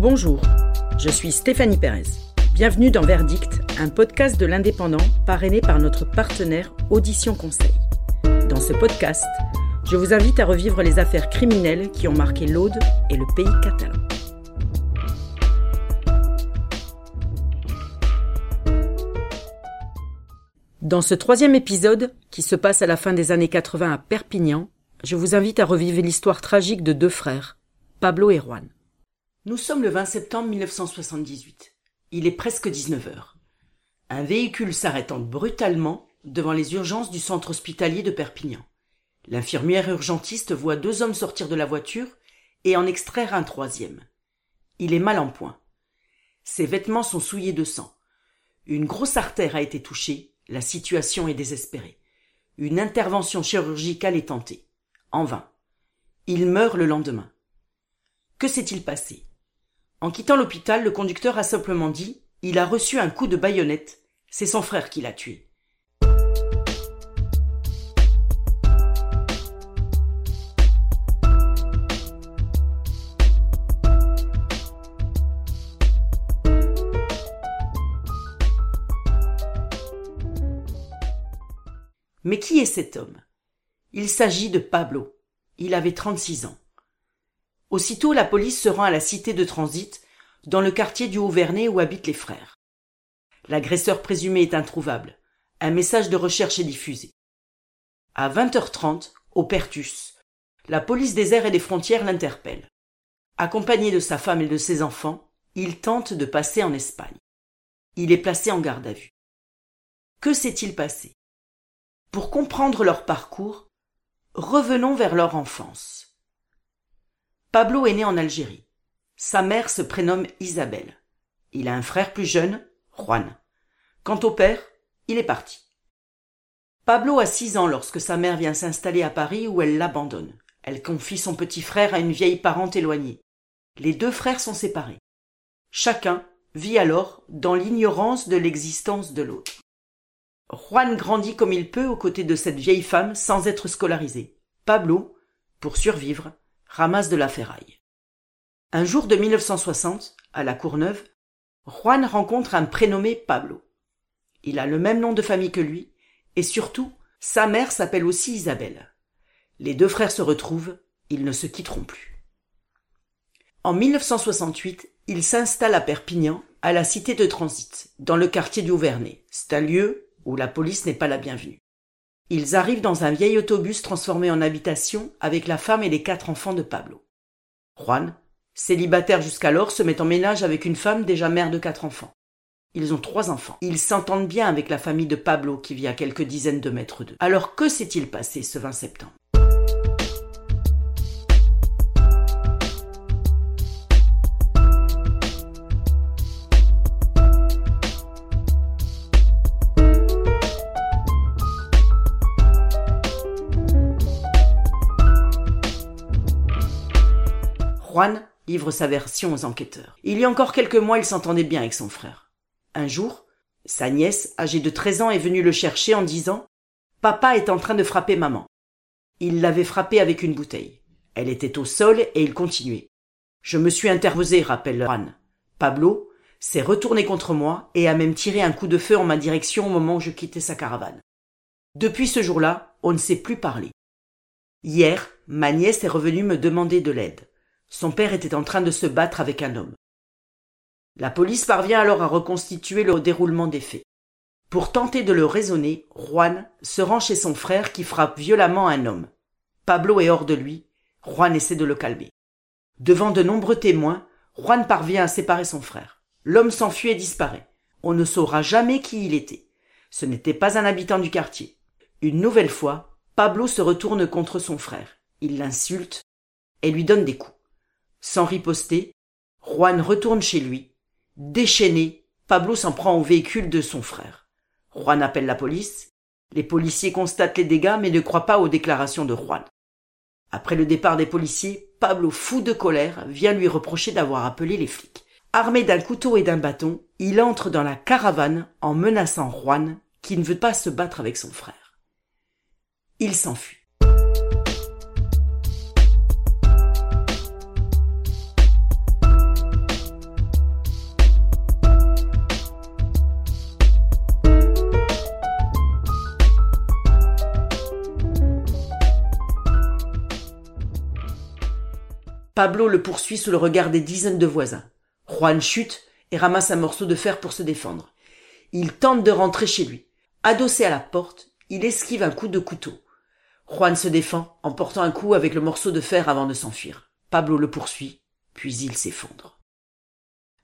Bonjour, je suis Stéphanie Pérez. Bienvenue dans Verdict, un podcast de l'indépendant parrainé par notre partenaire Audition Conseil. Dans ce podcast, je vous invite à revivre les affaires criminelles qui ont marqué l'Aude et le pays catalan. Dans ce troisième épisode, qui se passe à la fin des années 80 à Perpignan, je vous invite à revivre l'histoire tragique de deux frères, Pablo et Juan. Nous sommes le 20 septembre 1978. Il est presque 19 heures. Un véhicule s'arrêtant brutalement devant les urgences du centre hospitalier de Perpignan. L'infirmière urgentiste voit deux hommes sortir de la voiture et en extraire un troisième. Il est mal en point. Ses vêtements sont souillés de sang. Une grosse artère a été touchée, la situation est désespérée. Une intervention chirurgicale est tentée. En vain. Il meurt le lendemain. Que s'est-il passé? En quittant l'hôpital, le conducteur a simplement dit Il a reçu un coup de baïonnette. C'est son frère qui l'a tué. Mais qui est cet homme? Il s'agit de Pablo. Il avait trente-six ans. Aussitôt la police se rend à la cité de transit, dans le quartier du Haut-Vernay où habitent les frères. L'agresseur présumé est introuvable. Un message de recherche est diffusé. À 20h30, au Pertus, la police des airs et des frontières l'interpelle. Accompagné de sa femme et de ses enfants, il tente de passer en Espagne. Il est placé en garde à vue. Que s'est-il passé? Pour comprendre leur parcours, revenons vers leur enfance. Pablo est né en Algérie. Sa mère se prénomme Isabelle. Il a un frère plus jeune, Juan. Quant au père, il est parti. Pablo a six ans lorsque sa mère vient s'installer à Paris où elle l'abandonne. Elle confie son petit frère à une vieille parente éloignée. Les deux frères sont séparés. Chacun vit alors dans l'ignorance de l'existence de l'autre. Juan grandit comme il peut aux côtés de cette vieille femme sans être scolarisé. Pablo, pour survivre, ramasse de la ferraille. Un jour de 1960, à la Courneuve, Juan rencontre un prénommé Pablo. Il a le même nom de famille que lui, et surtout, sa mère s'appelle aussi Isabelle. Les deux frères se retrouvent, ils ne se quitteront plus. En 1968, il s'installe à Perpignan, à la cité de transit, dans le quartier du Auvernay. C'est un lieu où la police n'est pas la bienvenue. Ils arrivent dans un vieil autobus transformé en habitation avec la femme et les quatre enfants de Pablo. Juan, célibataire jusqu'alors, se met en ménage avec une femme déjà mère de quatre enfants. Ils ont trois enfants. Ils s'entendent bien avec la famille de Pablo qui vit à quelques dizaines de mètres d'eux. Alors que s'est-il passé ce 20 septembre? Livre sa version aux enquêteurs. Il y a encore quelques mois, il s'entendait bien avec son frère. Un jour, sa nièce, âgée de 13 ans, est venue le chercher en disant Papa est en train de frapper maman. Il l'avait frappée avec une bouteille. Elle était au sol et il continuait. Je me suis interposé, rappelle Juan. Pablo s'est retourné contre moi et a même tiré un coup de feu en ma direction au moment où je quittais sa caravane. Depuis ce jour-là, on ne s'est plus parlé. Hier, ma nièce est revenue me demander de l'aide. Son père était en train de se battre avec un homme. La police parvient alors à reconstituer le déroulement des faits. Pour tenter de le raisonner, Juan se rend chez son frère qui frappe violemment un homme. Pablo est hors de lui. Juan essaie de le calmer. Devant de nombreux témoins, Juan parvient à séparer son frère. L'homme s'enfuit et disparaît. On ne saura jamais qui il était. Ce n'était pas un habitant du quartier. Une nouvelle fois, Pablo se retourne contre son frère. Il l'insulte et lui donne des coups. Sans riposter, Juan retourne chez lui. Déchaîné, Pablo s'en prend au véhicule de son frère. Juan appelle la police. Les policiers constatent les dégâts mais ne croient pas aux déclarations de Juan. Après le départ des policiers, Pablo, fou de colère, vient lui reprocher d'avoir appelé les flics. Armé d'un couteau et d'un bâton, il entre dans la caravane en menaçant Juan, qui ne veut pas se battre avec son frère. Il s'enfuit. Pablo le poursuit sous le regard des dizaines de voisins. Juan chute et ramasse un morceau de fer pour se défendre. Il tente de rentrer chez lui. Adossé à la porte, il esquive un coup de couteau. Juan se défend en portant un coup avec le morceau de fer avant de s'enfuir. Pablo le poursuit, puis il s'effondre.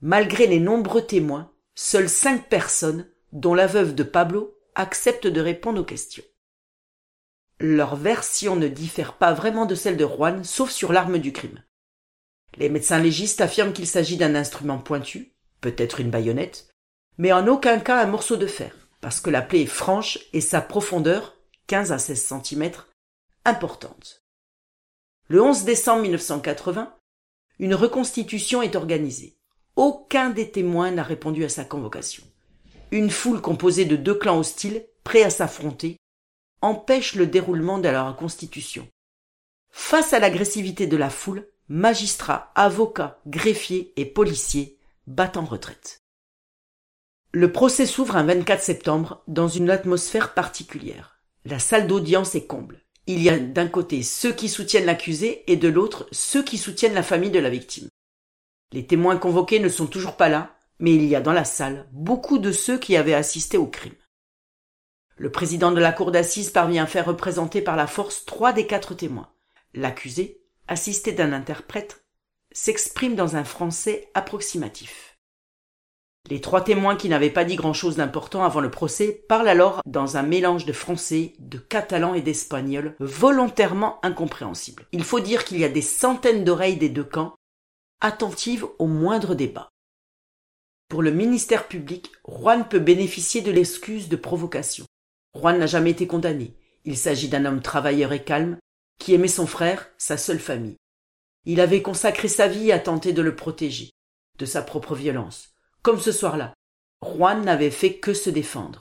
Malgré les nombreux témoins, seules cinq personnes, dont la veuve de Pablo, acceptent de répondre aux questions. Leur version ne diffère pas vraiment de celle de Juan, sauf sur l'arme du crime. Les médecins légistes affirment qu'il s'agit d'un instrument pointu, peut-être une baïonnette, mais en aucun cas un morceau de fer, parce que la plaie est franche et sa profondeur, 15 à 16 cm, importante. Le 11 décembre 1980, une reconstitution est organisée. Aucun des témoins n'a répondu à sa convocation. Une foule composée de deux clans hostiles, prêts à s'affronter, empêche le déroulement de la reconstitution. Face à l'agressivité de la foule, magistrats, avocats, greffiers et policiers battent en retraite. Le procès s'ouvre un 24 septembre dans une atmosphère particulière. La salle d'audience est comble. Il y a d'un côté ceux qui soutiennent l'accusé et de l'autre ceux qui soutiennent la famille de la victime. Les témoins convoqués ne sont toujours pas là, mais il y a dans la salle beaucoup de ceux qui avaient assisté au crime. Le président de la cour d'assises parvient à faire représenter par la force trois des quatre témoins. L'accusé, assisté d'un interprète, s'exprime dans un français approximatif. Les trois témoins qui n'avaient pas dit grand-chose d'important avant le procès parlent alors dans un mélange de français, de catalan et d'espagnol volontairement incompréhensible. Il faut dire qu'il y a des centaines d'oreilles des deux camps, attentives au moindre débat. Pour le ministère public, Juan peut bénéficier de l'excuse de provocation. Juan n'a jamais été condamné. Il s'agit d'un homme travailleur et calme, qui aimait son frère, sa seule famille. Il avait consacré sa vie à tenter de le protéger, de sa propre violence. Comme ce soir-là, Juan n'avait fait que se défendre.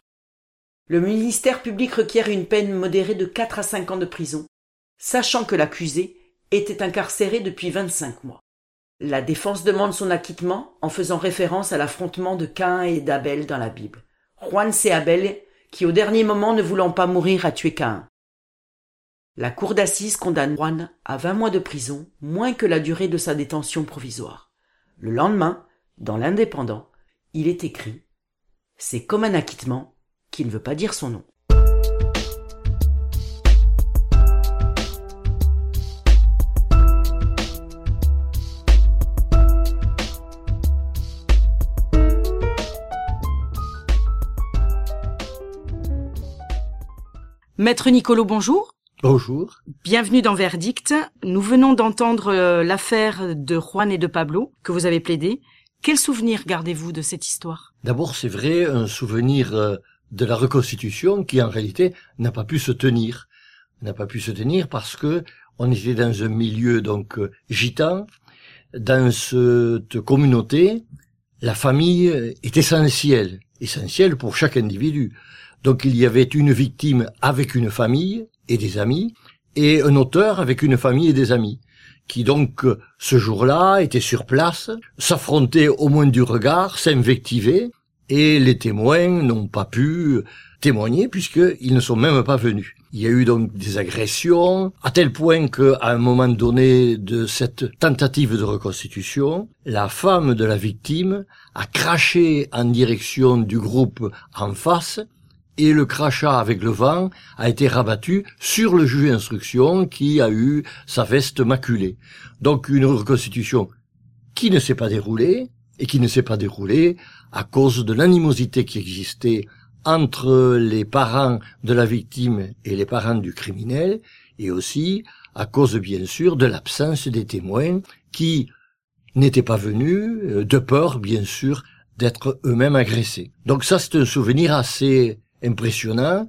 Le ministère public requiert une peine modérée de quatre à cinq ans de prison, sachant que l'accusé était incarcéré depuis vingt-cinq mois. La défense demande son acquittement en faisant référence à l'affrontement de Cain et d'Abel dans la Bible. Juan c'est Abel qui, au dernier moment, ne voulant pas mourir, a tué Cain. La cour d'assises condamne Juan à vingt mois de prison, moins que la durée de sa détention provisoire. Le lendemain, dans l'Indépendant, il est écrit C'est comme un acquittement qui ne veut pas dire son nom. Maître Nicolo, bonjour. Bonjour. Bienvenue dans Verdict. Nous venons d'entendre euh, l'affaire de Juan et de Pablo que vous avez plaidé. Quel souvenir gardez-vous de cette histoire? D'abord, c'est vrai, un souvenir euh, de la reconstitution qui en réalité n'a pas pu se tenir. N'a pas pu se tenir parce que on était dans un milieu donc euh, gitan. Dans cette communauté, la famille est essentielle, essentielle pour chaque individu. Donc il y avait une victime avec une famille et des amis, et un auteur avec une famille et des amis qui donc ce jour-là était sur place, s'affrontaient au moins du regard, s'invectivaient, et les témoins n'ont pas pu témoigner puisqu'ils ne sont même pas venus. Il y a eu donc des agressions, à tel point qu'à un moment donné de cette tentative de reconstitution, la femme de la victime a craché en direction du groupe en face et le crachat avec le vent a été rabattu sur le juge d'instruction qui a eu sa veste maculée. Donc une reconstitution qui ne s'est pas déroulée et qui ne s'est pas déroulée à cause de l'animosité qui existait entre les parents de la victime et les parents du criminel et aussi à cause bien sûr de l'absence des témoins qui n'étaient pas venus euh, de peur bien sûr d'être eux-mêmes agressés. Donc ça c'est un souvenir assez impressionnant.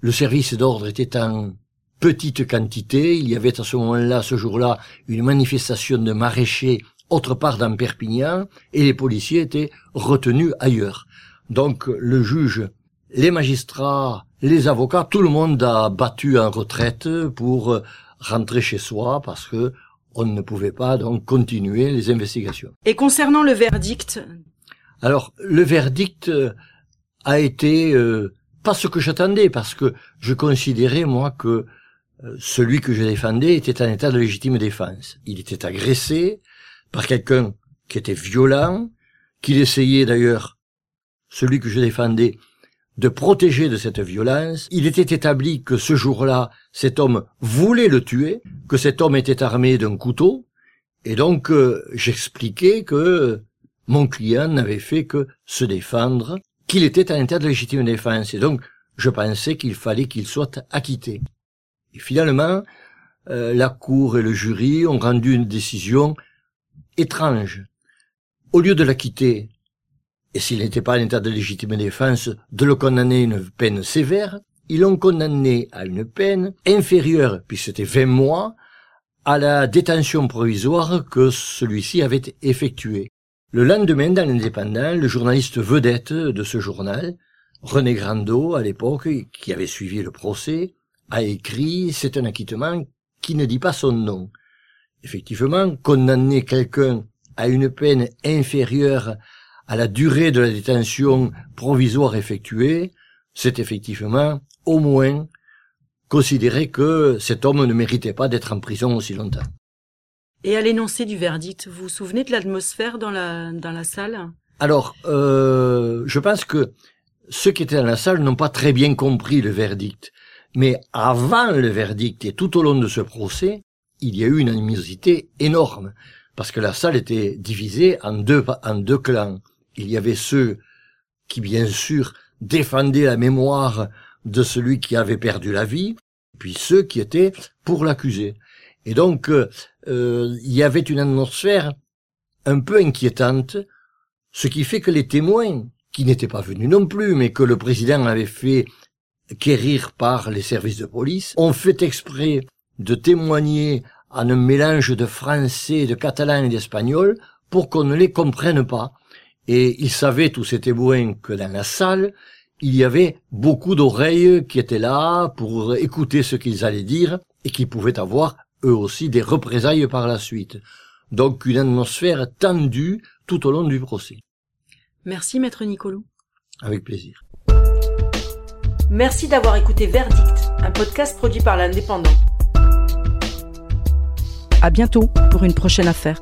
Le service d'ordre était en petite quantité. Il y avait à ce moment-là, ce jour-là, une manifestation de maraîchers autre part dans Perpignan et les policiers étaient retenus ailleurs. Donc le juge, les magistrats, les avocats, tout le monde a battu en retraite pour rentrer chez soi parce que on ne pouvait pas donc continuer les investigations. Et concernant le verdict? Alors le verdict a été euh, pas ce que j'attendais, parce que je considérais, moi, que euh, celui que je défendais était en état de légitime défense. Il était agressé par quelqu'un qui était violent, qu'il essayait d'ailleurs, celui que je défendais, de protéger de cette violence. Il était établi que ce jour-là, cet homme voulait le tuer, que cet homme était armé d'un couteau, et donc euh, j'expliquais que mon client n'avait fait que se défendre, qu'il était en état de légitime défense, et donc je pensais qu'il fallait qu'il soit acquitté. Et finalement, euh, la cour et le jury ont rendu une décision étrange. Au lieu de l'acquitter, et s'il n'était pas en état de légitime défense, de le condamner à une peine sévère, ils l'ont condamné à une peine inférieure, puisque c'était 20 mois, à la détention provisoire que celui-ci avait effectuée. Le lendemain, dans l'Indépendant, le journaliste vedette de ce journal, René Grandot, à l'époque, qui avait suivi le procès, a écrit « C'est un acquittement qui ne dit pas son nom ». Effectivement, condamner quelqu'un à une peine inférieure à la durée de la détention provisoire effectuée, c'est effectivement au moins considérer que cet homme ne méritait pas d'être en prison aussi longtemps. Et à l'énoncé du verdict, vous vous souvenez de l'atmosphère dans la, dans la salle? Alors, euh, je pense que ceux qui étaient dans la salle n'ont pas très bien compris le verdict. Mais avant le verdict et tout au long de ce procès, il y a eu une animosité énorme, parce que la salle était divisée en deux, en deux clans. Il y avait ceux qui, bien sûr, défendaient la mémoire de celui qui avait perdu la vie, puis ceux qui étaient pour l'accuser. Et donc, euh, il y avait une atmosphère un peu inquiétante, ce qui fait que les témoins, qui n'étaient pas venus non plus, mais que le président avait fait quérir par les services de police, ont fait exprès de témoigner en un mélange de français, de catalan et d'espagnol pour qu'on ne les comprenne pas. Et ils savaient, tous ces témoins, que dans la salle, il y avait beaucoup d'oreilles qui étaient là pour écouter ce qu'ils allaient dire et qui pouvaient avoir eux aussi des représailles par la suite. Donc une atmosphère tendue tout au long du procès. Merci maître Nicolou. Avec plaisir. Merci d'avoir écouté Verdict, un podcast produit par l'Indépendant. À bientôt pour une prochaine affaire.